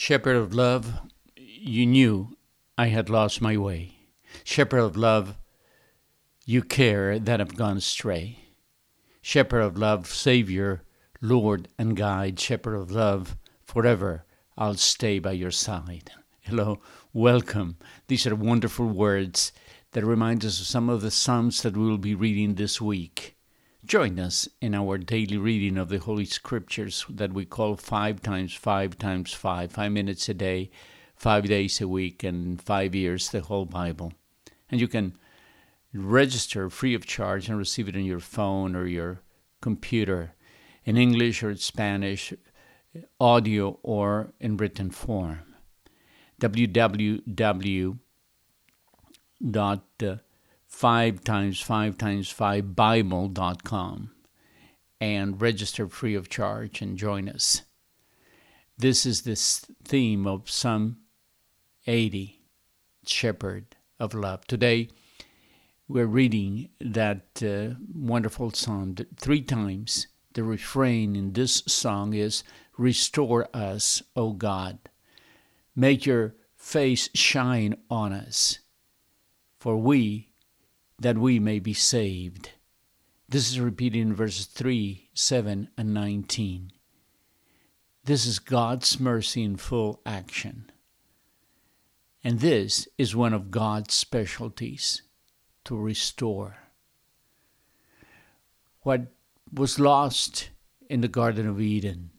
Shepherd of love, you knew I had lost my way. Shepherd of love, you care that I've gone astray. Shepherd of love, Savior, Lord and guide, Shepherd of love, forever I'll stay by your side. Hello, welcome. These are wonderful words that remind us of some of the Psalms that we will be reading this week. Join us in our daily reading of the Holy Scriptures that we call five times five times five, five minutes a day, five days a week, and five years, the whole Bible. And you can register free of charge and receive it on your phone or your computer in English or Spanish, audio or in written form. www.dot uh, 5 times 5 times 5 Bible.com and register free of charge and join us. This is this theme of Psalm 80, Shepherd of Love. Today, we're reading that uh, wonderful psalm three times. The refrain in this song is Restore us, O God. Make your face shine on us, for we that we may be saved. This is repeated in verses 3, 7, and 19. This is God's mercy in full action. And this is one of God's specialties to restore. What was lost in the Garden of Eden,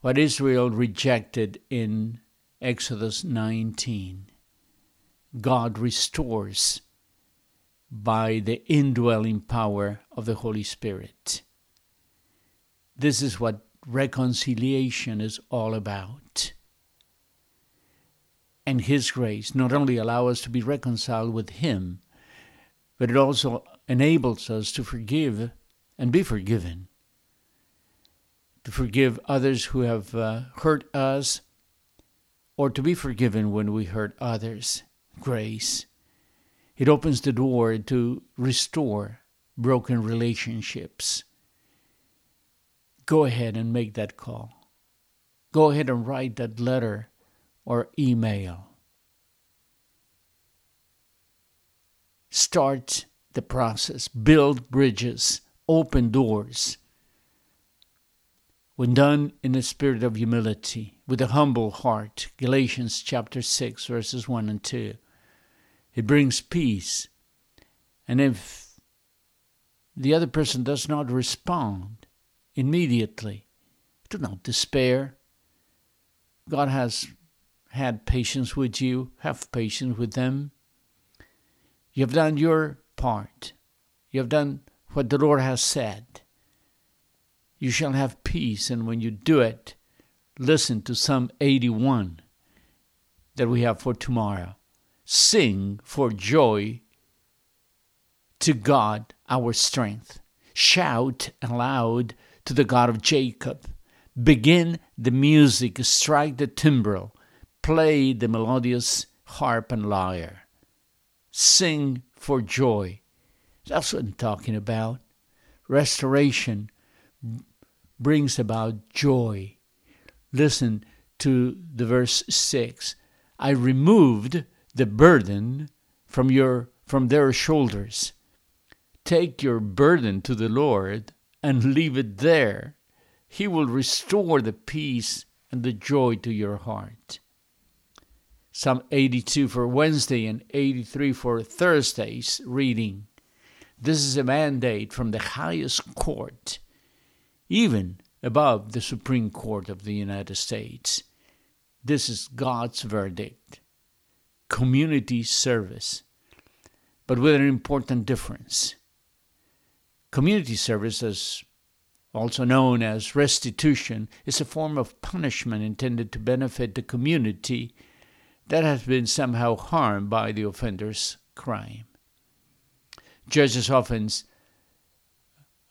what Israel rejected in Exodus 19, God restores by the indwelling power of the Holy Spirit. This is what reconciliation is all about. And His grace not only allows us to be reconciled with Him, but it also enables us to forgive and be forgiven. To forgive others who have uh, hurt us, or to be forgiven when we hurt others. Grace. It opens the door to restore broken relationships. Go ahead and make that call. Go ahead and write that letter or email. Start the process, build bridges, open doors. When done in a spirit of humility, with a humble heart, Galatians chapter 6, verses 1 and 2 it brings peace. And if the other person does not respond immediately, do not despair. God has had patience with you. Have patience with them. You have done your part. You have done what the Lord has said. You shall have peace, and when you do it, listen to Psalm 81 that we have for tomorrow sing for joy to God our strength. Shout aloud to the God of Jacob. Begin the music, strike the timbrel, play the melodious harp and lyre. Sing for joy. That's what I'm talking about. Restoration brings about joy. Listen to the verse 6. I removed the burden from your from their shoulders. Take your burden to the Lord and leave it there. He will restore the peace and the joy to your heart. Psalm 82 for Wednesday and 83 for Thursday's reading. This is a mandate from the highest court, even above the Supreme Court of the United States. This is God's verdict community service, but with an important difference. Community service, as also known as restitution, is a form of punishment intended to benefit the community that has been somehow harmed by the offender's crime. Judges often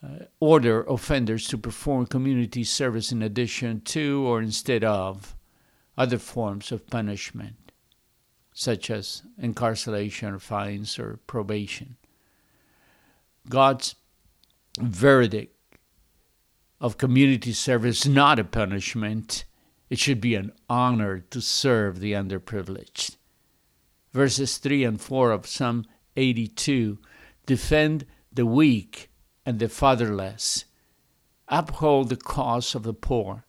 uh, order offenders to perform community service in addition to or instead of other forms of punishment such as incarceration or fines or probation. God's verdict of community service is not a punishment, It should be an honor to serve the underprivileged. Verses 3 and 4 of Psalm 82 defend the weak and the fatherless, uphold the cause of the poor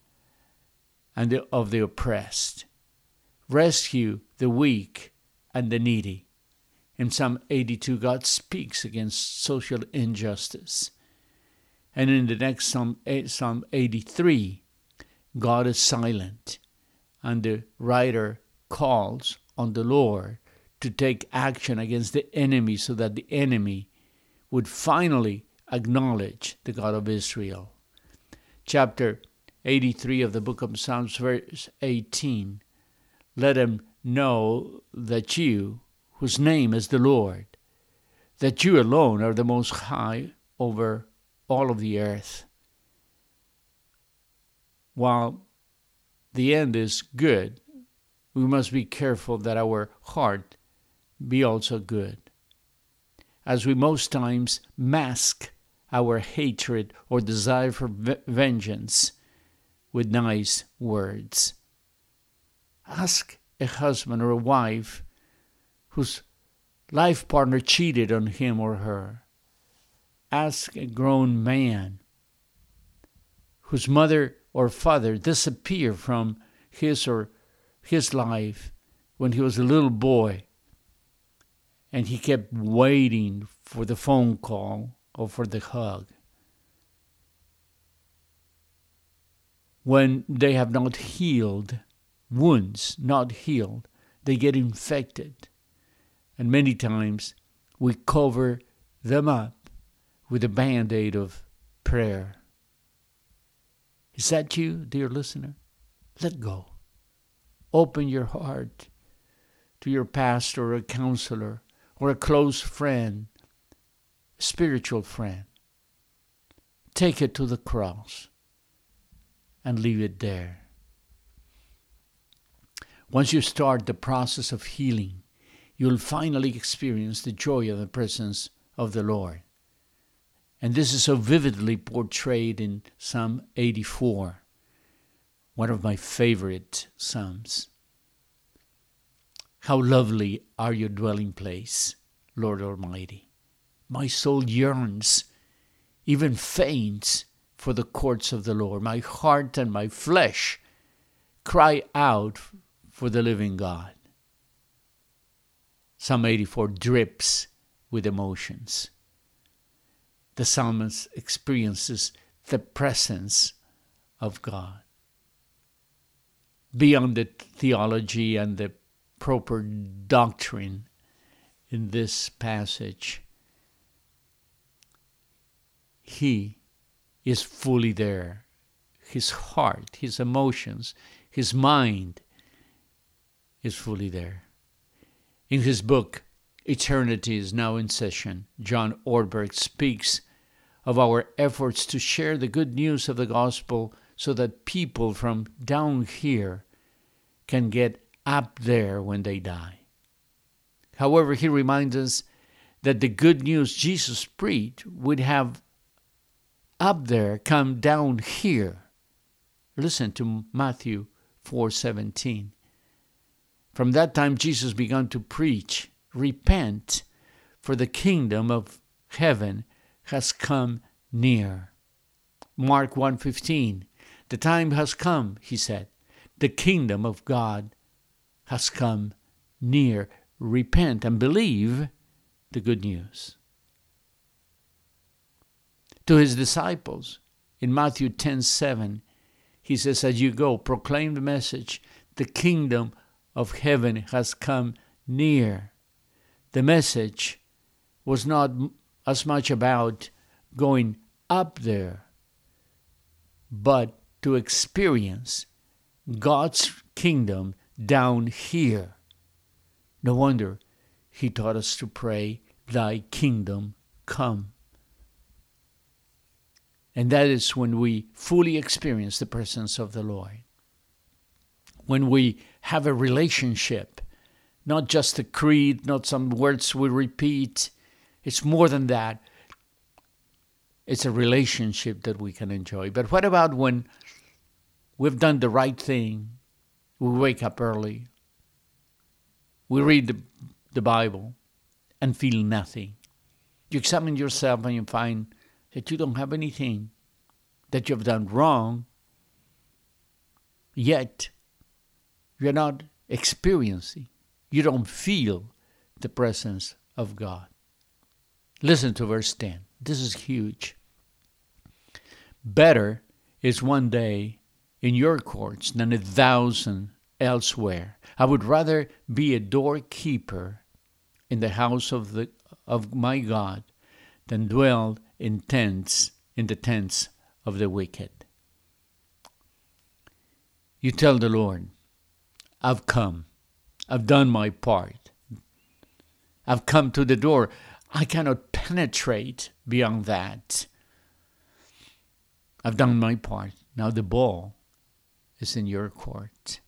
and the, of the oppressed, rescue the weak and the needy. In Psalm 82, God speaks against social injustice. And in the next Psalm, eh, Psalm 83, God is silent, and the writer calls on the Lord to take action against the enemy so that the enemy would finally acknowledge the God of Israel. Chapter 83 of the book of Psalms, verse 18 Let him know that you, whose name is the Lord, that you alone are the most high over all of the earth. While the end is good, we must be careful that our heart be also good. As we most times mask our hatred or desire for vengeance with nice words. Ask a husband or a wife whose life partner cheated on him or her. Ask a grown man whose mother or father disappeared from his or his life when he was a little boy and he kept waiting for the phone call or for the hug. When they have not healed, wounds not healed, they get infected. And many times we cover them up with a band aid of prayer. Is that you, dear listener? Let go. Open your heart to your pastor or a counselor or a close friend, spiritual friend. Take it to the cross and leave it there. Once you start the process of healing, you'll finally experience the joy of the presence of the Lord. And this is so vividly portrayed in Psalm 84, one of my favorite Psalms. How lovely are your dwelling place, Lord Almighty. My soul yearns, even faints, for the courts of the Lord. My heart and my flesh cry out for the living God. Psalm 84 drips with emotions. The psalmist experiences the presence of God. Beyond the theology and the proper doctrine in this passage. He is fully there. His heart, his emotions, his mind is fully there. In his book, Eternity is Now in Session, John Ortberg speaks of our efforts to share the good news of the gospel so that people from down here can get up there when they die. However, he reminds us that the good news Jesus preached would have up there come down here. Listen to Matthew 4:17. From that time Jesus began to preach, repent, for the kingdom of heaven has come near. Mark 1:15. The time has come, he said. The kingdom of God has come near. Repent and believe the good news. To his disciples in Matthew 10:7 he says, As you go, proclaim the message, the kingdom of heaven has come near. The message was not as much about going up there, but to experience God's kingdom down here. No wonder he taught us to pray, Thy kingdom come. And that is when we fully experience the presence of the Lord. When we have a relationship, not just a creed, not some words we repeat. It's more than that. It's a relationship that we can enjoy. But what about when we've done the right thing. We wake up early. We read the, the Bible and feel nothing. You examine yourself and you find that you don't have anything that you've done wrong, yet you're not experiencing, you don't feel the presence of God. Listen to verse 10. This is huge. Better is one day in your courts than a thousand elsewhere. I would rather be a doorkeeper in the house of the of my God than dwell in tents in the tents of the wicked. You tell the Lord, I've come. I've done my part. I've come to the door. I cannot penetrate beyond that. I've done my part. Now the ball is in your court.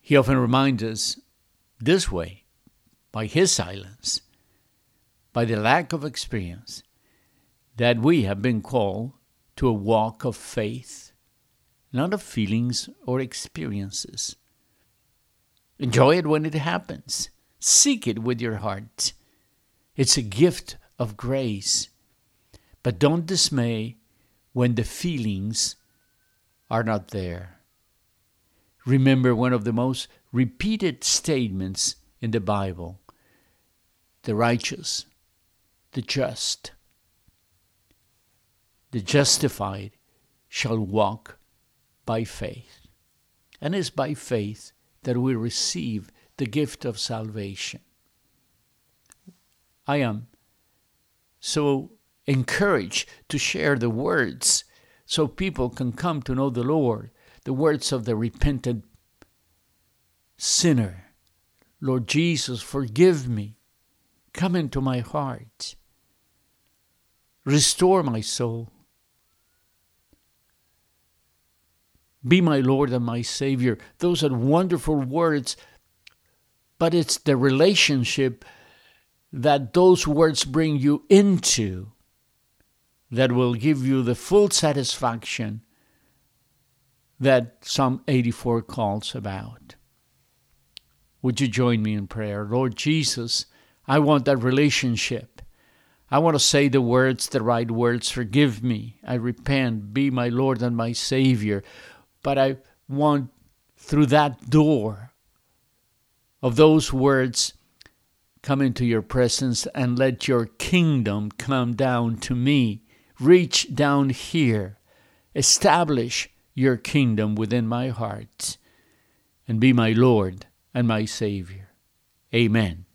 He often reminds us this way by his silence, by the lack of experience, that we have been called to a walk of faith, not of feelings or experiences. Enjoy it when it happens. Seek it with your heart. It's a gift of grace. But don't dismay when the feelings are not there. Remember one of the most repeated statements in the Bible the righteous, the just, the justified shall walk by faith. And it's by faith that we receive the gift of salvation. I am so encouraged to share the words so people can come to know the Lord, the words of the repentant sinner. Lord Jesus, forgive me. Come into my heart. Restore my soul. Be my Lord and my Savior. Those are wonderful words but it's the relationship that those words bring you into that will give you the full satisfaction that Psalm 84 calls about. Would you join me in prayer? Lord Jesus, I want that relationship. I want to say the words, the right words. Forgive me. I repent. Be my Lord and my Savior. But I want through that door of those words come into your presence and let your kingdom come down to me. Reach down here. Establish your kingdom within my heart and be my Lord and my Savior. Amen.